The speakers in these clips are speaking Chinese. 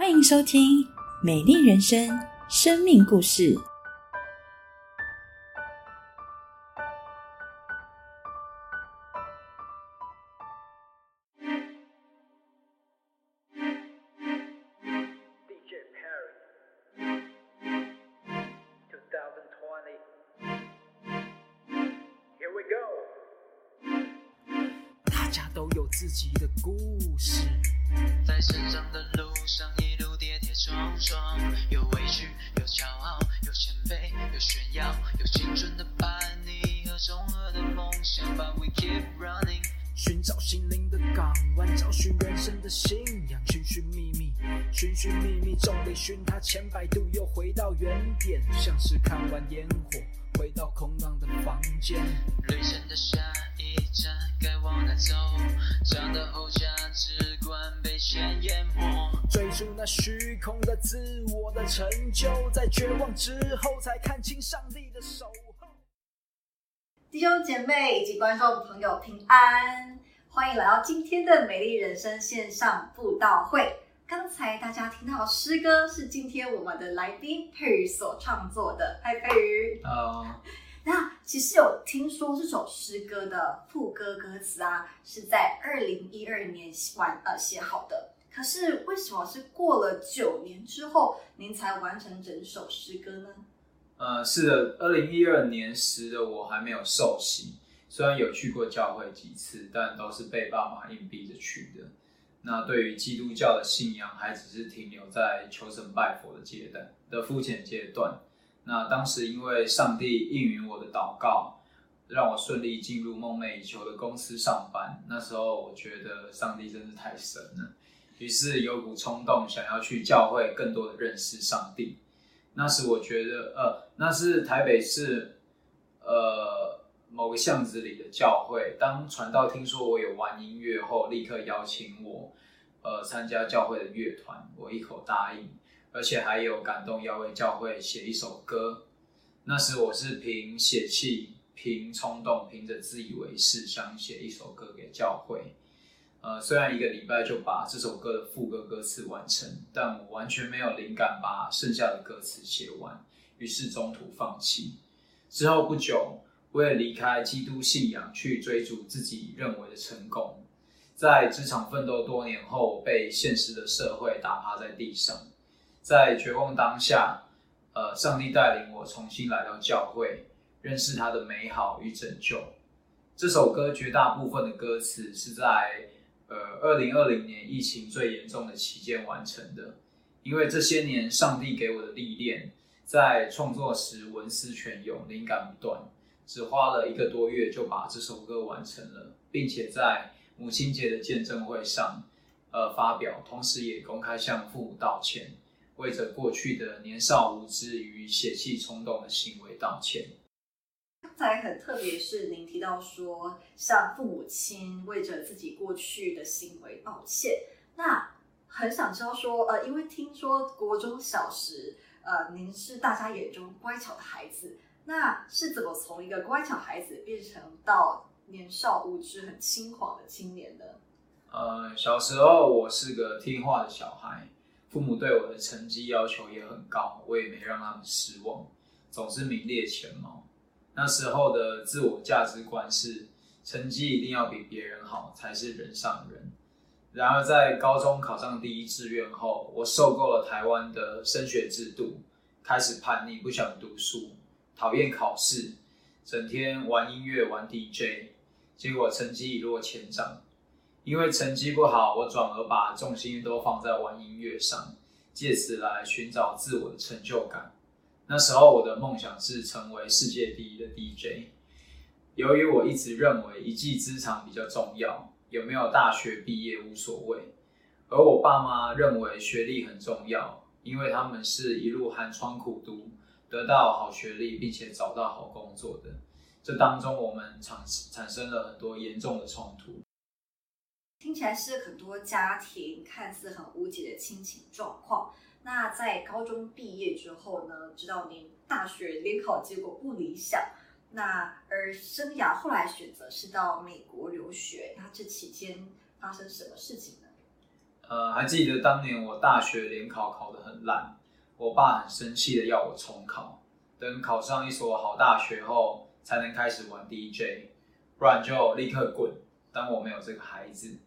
欢迎收听《美丽人生》生命故事。有委屈，有骄傲，有谦卑，有炫耀，有青春的叛逆和中二的梦想。But we keep running，寻找心灵的港湾，找寻人生的信仰，寻寻觅觅，寻寻觅觅，众里寻他千百度，又回到原点，像是看完烟火，回到空荡的房间。旅程的下一站该往哪走？长大后价值观被钱淹没。追逐那虚空的自我的成就，在绝望之后才看清上帝的守候。弟兄姐妹以及观众朋友平安，欢迎来到今天的美丽人生线上布道会。刚才大家听到诗歌是今天我们的来宾佩瑜所创作的，嗨佩瑜。呃，那其实有听说这首诗歌的副歌歌词啊，是在二零一二年完呃写好的。可是为什么是过了九年之后，您才完成整首诗歌呢？呃，是的，二零一二年时的我还没有受洗，虽然有去过教会几次，但都是被爸妈硬逼着去的。那对于基督教的信仰，还只是停留在求神拜佛的阶段的肤浅阶段。那当时因为上帝应允我的祷告，让我顺利进入梦寐以求的公司上班。那时候我觉得上帝真是太神了，于是有股冲动想要去教会更多的认识上帝。那时我觉得，呃，那是台北市，呃，某个巷子里的教会。当传道听说我有玩音乐后，立刻邀请我，呃，参加教会的乐团。我一口答应，而且还有感动要为教会写一首歌。那时我是凭血气、凭冲动、凭着自以为是，想写一首歌给教会。呃，虽然一个礼拜就把这首歌的副歌歌词完成，但我完全没有灵感把剩下的歌词写完，于是中途放弃。之后不久，我也离开基督信仰，去追逐自己认为的成功。在职场奋斗多年后，被现实的社会打趴在地上，在绝望当下，呃，上帝带领我重新来到教会，认识他的美好与拯救。这首歌绝大部分的歌词是在呃，二零二零年疫情最严重的期间完成的，因为这些年上帝给我的历练，在创作时文思泉涌，灵感不断，只花了一个多月就把这首歌完成了，并且在母亲节的见证会上，呃发表，同时也公开向父母道歉，为着过去的年少无知与血气冲动的行为道歉。刚才很特别是您提到说，向父母亲为着自己过去的行为道歉。那很想知道说，呃，因为听说国中小时，呃，您是大家眼中乖巧的孩子，那是怎么从一个乖巧孩子变成到年少无知、很轻狂的青年呢？呃，小时候我是个听话的小孩，父母对我的成绩要求也很高，我也没让他们失望，总是名列前茅。那时候的自我价值观是，成绩一定要比别人好才是人上人。然而在高中考上第一志愿后，我受够了台湾的升学制度，开始叛逆，不想读书，讨厌考试，整天玩音乐、玩 DJ，结果成绩一落千丈。因为成绩不好，我转而把重心都放在玩音乐上，借此来寻找自我的成就感。那时候我的梦想是成为世界第一的 DJ。由于我一直认为一技之长比较重要，有没有大学毕业无所谓，而我爸妈认为学历很重要，因为他们是一路寒窗苦读，得到好学历，并且找到好工作的。这当中我们产产生了很多严重的冲突。听起来是很多家庭看似很无解的亲情状况。那在高中毕业之后呢，知道您大学联考结果不理想，那而生涯后来选择是到美国留学。那这期间发生什么事情呢？呃，还记得当年我大学联考考得很烂，我爸很生气的要我重考，等考上一所好大学后才能开始玩 DJ，不然就立刻滚。当我没有这个孩子，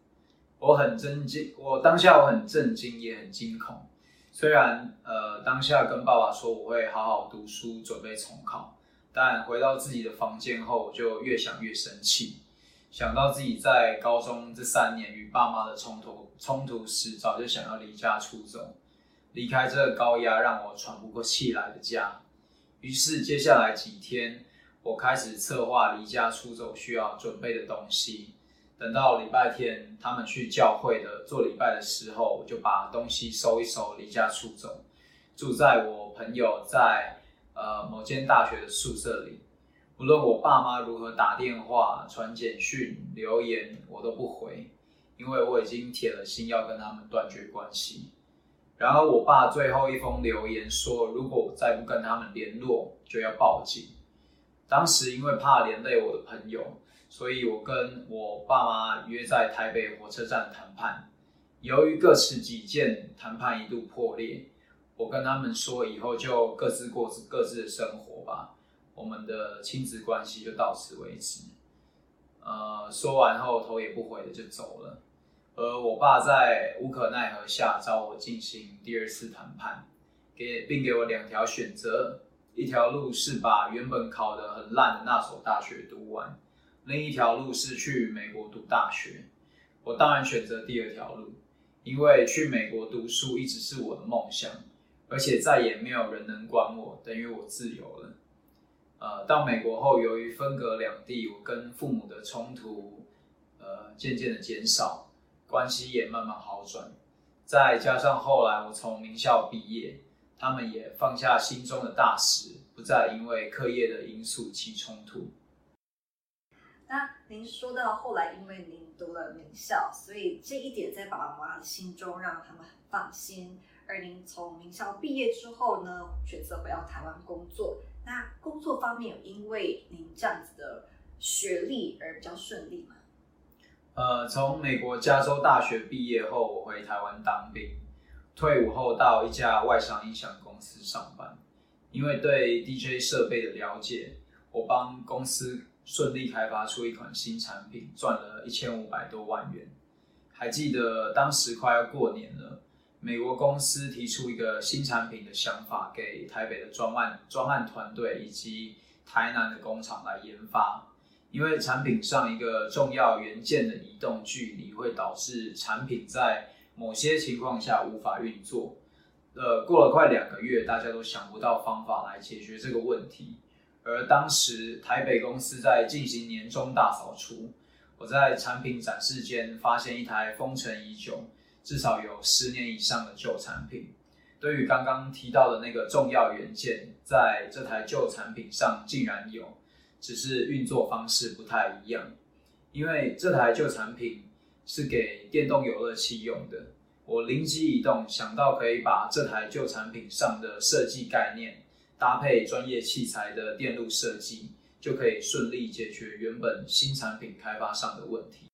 我很震惊，我当下我很震惊，也很惊恐。虽然呃当下跟爸爸说我会好好读书，准备重考，但回到自己的房间后，我就越想越生气。想到自己在高中这三年与爸妈的冲突冲突时，早就想要离家出走，离开这个高压让我喘不过气来的家。于是接下来几天，我开始策划离家出走需要准备的东西。等到礼拜天他们去教会的做礼拜的时候，我就把东西收一收，离家出走，住在我朋友在呃某间大学的宿舍里。无论我爸妈如何打电话、传简讯、留言，我都不回，因为我已经铁了心要跟他们断绝关系。然而，我爸最后一封留言说，如果我再不跟他们联络，就要报警。当时因为怕连累我的朋友，所以我跟我爸妈约在台北火车站谈判。由于各持己见，谈判一度破裂。我跟他们说，以后就各自过各自的生活吧。我们的亲子关系就到此为止。呃，说完后头也不回的就走了。而我爸在无可奈何下找我进行第二次谈判，给并给我两条选择：一条路是把原本考得很烂的那所大学读完，另一条路是去美国读大学。我当然选择第二条路，因为去美国读书一直是我的梦想，而且再也没有人能管我，等于我自由了。呃，到美国后，由于分隔两地，我跟父母的冲突，呃，渐渐的减少，关系也慢慢好转。再加上后来我从名校毕业，他们也放下心中的大石，不再因为课业的因素起冲突。那您说到后来，因为您读了名校，所以这一点在爸爸妈妈的心中让他们很放心。而您从名校毕业之后呢，选择回到台湾工作。那工作方面有因为您这样子的学历而比较顺利吗？呃，从美国加州大学毕业后，我回台湾当兵，退伍后到一家外商音响公司上班。因为对 DJ 设备的了解，我帮公司顺利开发出一款新产品，赚了一千五百多万元。还记得当时快要过年了。美国公司提出一个新产品的想法给台北的专案专案团队以及台南的工厂来研发，因为产品上一个重要元件的移动距离会导致产品在某些情况下无法运作。呃，过了快两个月，大家都想不到方法来解决这个问题。而当时台北公司在进行年终大扫除，我在产品展示间发现一台封尘已久。至少有十年以上的旧产品，对于刚刚提到的那个重要元件，在这台旧产品上竟然有，只是运作方式不太一样。因为这台旧产品是给电动游乐器用的，我灵机一动，想到可以把这台旧产品上的设计概念搭配专业器材的电路设计，就可以顺利解决原本新产品开发上的问题。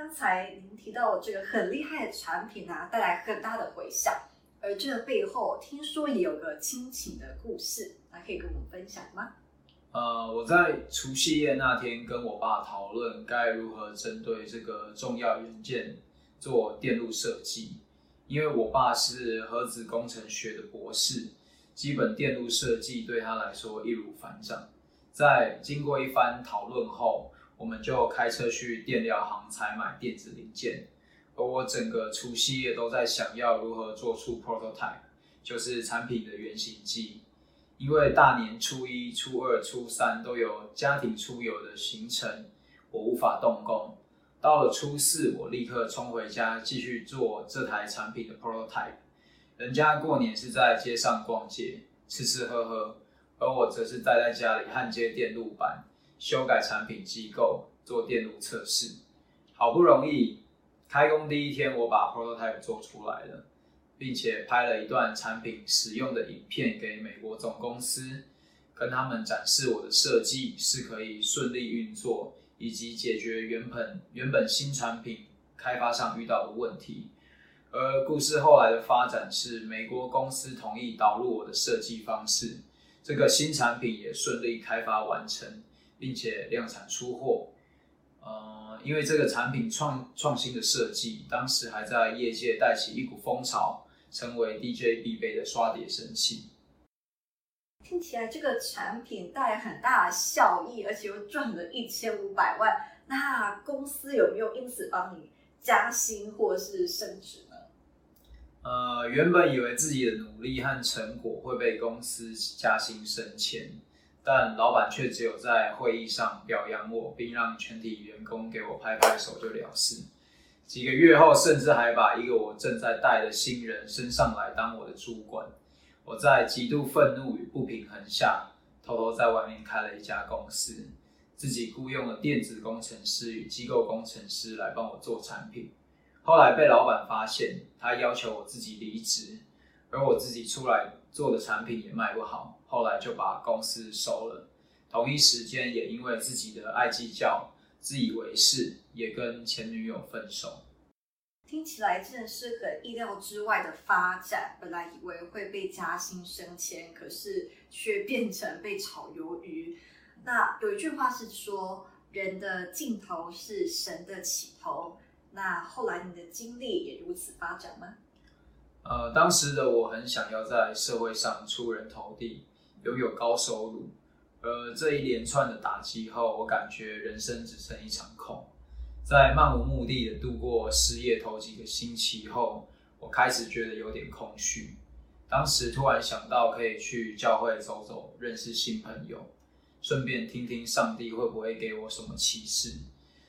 刚才您提到这个很厉害的产品啊，带来很大的回响，而这个背后听说也有个亲情的故事，那可以跟我们分享吗？呃，我在除夕夜那天跟我爸讨论该如何针对这个重要元件做电路设计，因为我爸是核子工程学的博士，基本电路设计对他来说易如反掌。在经过一番讨论后，我们就开车去电料行采买电子零件，而我整个除夕夜都在想要如何做出 prototype，就是产品的原型机。因为大年初一、初二、初三都有家庭出游的行程，我无法动工。到了初四，我立刻冲回家继续做这台产品的 prototype。人家过年是在街上逛街，吃吃喝喝，而我则是待在家里焊接电路板。修改产品机构，做电路测试，好不容易开工第一天，我把 prototype 做出来了，并且拍了一段产品使用的影片给美国总公司，跟他们展示我的设计是可以顺利运作，以及解决原本原本新产品开发上遇到的问题。而故事后来的发展是，美国公司同意导入我的设计方式，这个新产品也顺利开发完成，并且量产出货。呃，因为这个产品创创新的设计，当时还在业界带起一股风潮，成为 DJ 必备的刷碟神器。听起来这个产品带来很大的效益，而且又赚了一千五百万。那公司有没有因此帮你加薪或是升职呢？呃，原本以为自己的努力和成果会被公司加薪升迁，但老板却只有在会议上表扬我，并让全体员工给我拍拍手就了事。几个月后，甚至还把一个我正在带的新人升上来当我的主管。我在极度愤怒与不平衡下，偷偷在外面开了一家公司，自己雇佣了电子工程师与机构工程师来帮我做产品。后来被老板发现，他要求我自己离职，而我自己出来做的产品也卖不好，后来就把公司收了。同一时间，也因为自己的爱计较、自以为是，也跟前女友分手。听起来真的是很意料之外的发展。本来以为会被加薪升迁，可是却变成被炒鱿鱼。那有一句话是说，人的尽头是神的起头。那后来你的经历也如此发展吗？呃，当时的我很想要在社会上出人头地，拥有高收入。而这一连串的打击后，我感觉人生只剩一场空。在漫无目的的度过失业头几个星期后，我开始觉得有点空虚。当时突然想到可以去教会走走，认识新朋友，顺便听听上帝会不会给我什么启示。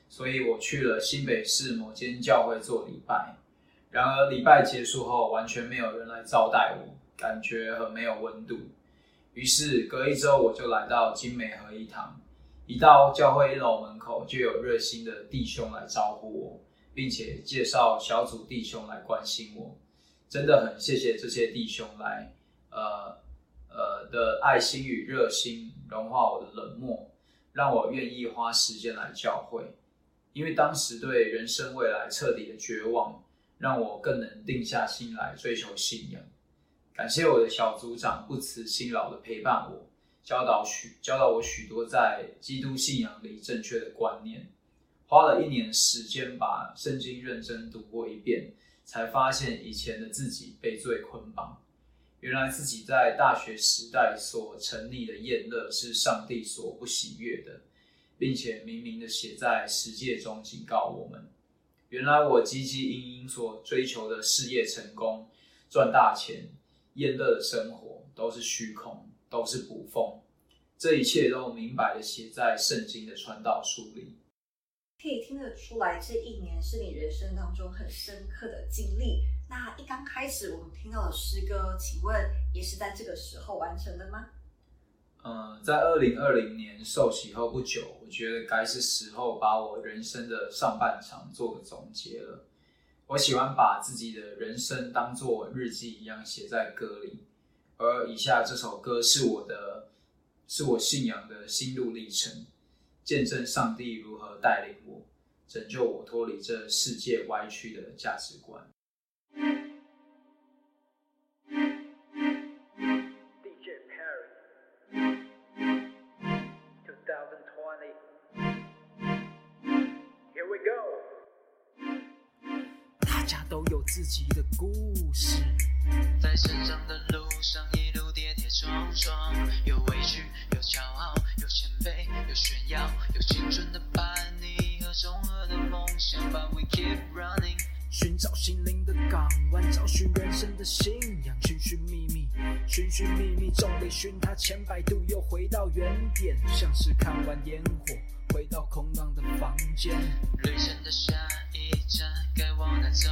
所以我去了新北市某间教会做礼拜。然而礼拜结束后，完全没有人来招待我，感觉很没有温度。于是隔一周，我就来到金美合一堂。一到教会一楼门口，就有热心的弟兄来招呼我，并且介绍小组弟兄来关心我。真的很谢谢这些弟兄来，呃呃的爱心与热心，融化我的冷漠，让我愿意花时间来教会。因为当时对人生未来彻底的绝望，让我更能定下心来追求信仰。感谢我的小组长不辞辛劳的陪伴我。教导许教导我许多在基督信仰里正确的观念，花了一年时间把圣经认真读过一遍，才发现以前的自己被罪捆绑。原来自己在大学时代所沉溺的厌乐是上帝所不喜悦的，并且明明的写在十诫中警告我们。原来我汲汲营营所追求的事业成功、赚大钱、厌乐的生活都是虚空。都是捕风，这一切都明白的写在圣经的传道书里。可以听得出来，这一年是你人生当中很深刻的经历。那一刚开始我们听到的诗歌，请问也是在这个时候完成的吗？嗯，在二零二零年受洗后不久，我觉得该是时候把我人生的上半场做个总结了。我喜欢把自己的人生当做日记一样写在歌里。而以下这首歌是我的，是我信仰的心路历程，见证上帝如何带领我，拯救我脱离这世界歪曲的价值观。大家都有自己的故事，在成长的路上一路跌跌撞撞，有委屈，有骄傲，有谦卑，有炫耀，有青春的叛逆和中二的梦想。But we keep running，寻找心灵的港湾，找寻人生的信仰，寻寻觅觅，寻寻觅觅，众里寻他千百度，又回到原点，像是看完烟火，回到空荡的房间。旅程的下一站该往哪走？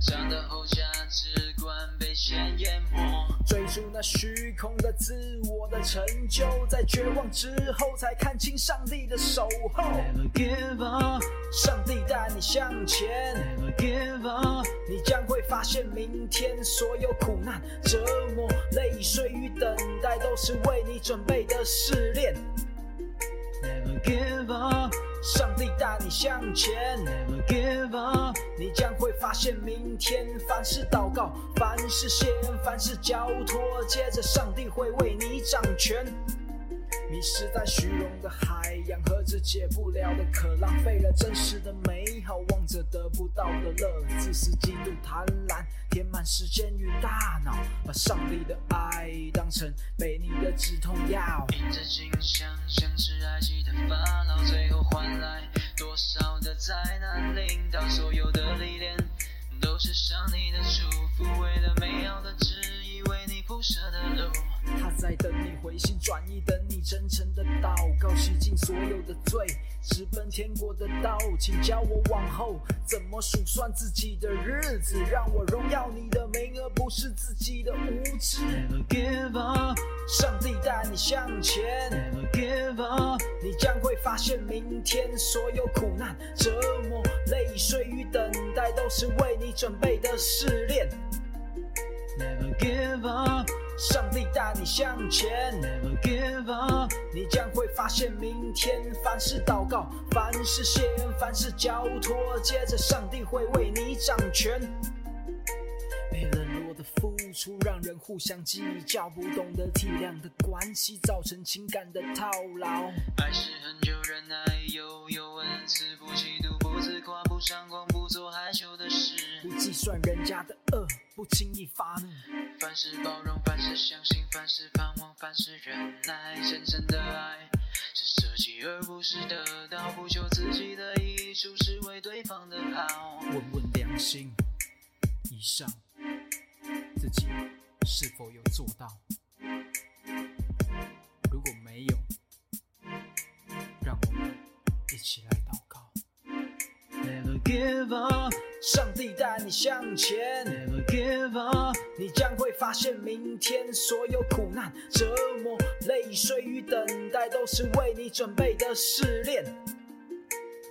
长大后价值观被钱淹没。追逐那虚空的自我的成就，在绝望之后才看清上帝的守候。Never give up, 上帝带你向前，never give up, 你将会发现明天所有苦难、折磨、泪水与等待，都是为你准备的试炼。Give up, 上帝带你向前，Never give up，你将会发现明天。凡事祷告，凡事先，凡事交托，接着上帝会为你掌权。迷失在虚荣的海洋，喝着解不了的渴，浪费了真实的美好，望着得不到的乐，自私嫉妒贪婪，填满时间与大脑，把上帝的爱当成被你的止痛药。凭着镜像，像是爱情的法老，最后换来多少的灾难？领导所有的历练，都是上帝的祝福，为了美好的旨意，为你铺设的路。他在等你回心转意，等你真诚的祷告，洗净所有的罪，直奔天国的道。请教我往后怎么数算自己的日子，让我荣耀你的名，而不是自己的无知。Never give up，上帝带你向前。Never give up，你将会发现明天所有苦难、折磨、泪水与等待，都是为你准备的试炼。Never give up。上帝带你向前，Never give up，你将会发现明天。凡事祷告，凡事谢恩，凡事交托，接着上帝会为你掌权。被冷落的付出，让人互相计较，不懂得体谅的关系，造成情感的套牢。爱是很久忍耐，又有恩慈，不嫉妒，不自夸，不张狂，不做害羞的事，不计算人家的恶，不轻易发怒。凡事包容，凡事相信，凡事盼望，凡事忍耐。真正的爱是舍弃，而不是得到，不求自己的益处，是为对方的好。问问良心，以上自己是否有做到？如果没有，让我们一起来祷告。Never give up，上帝带你向前。Never give up，你将会发现明天所有苦难、折磨、泪水与等待，都是为你准备的试炼。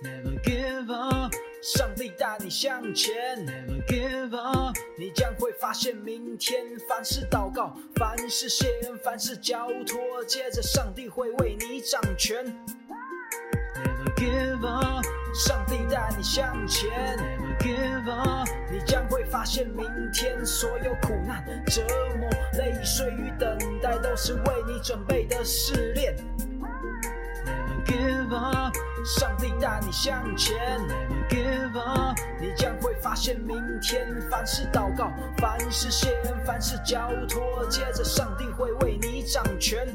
Never give up，上帝带你向前。Never give up，你将会发现明天。凡事祷告，凡事谢恩，凡事交托，接着上帝会为你掌权。Never give up，上帝带你向前。Never give up，你将会发现明天所有苦难、折磨、泪水与等待，都是为你准备的试炼。Never give up，上帝带你向前。Never give up，你将会发现明天。凡事祷告，凡事谢恩，凡事交托，接着上帝会为你掌权。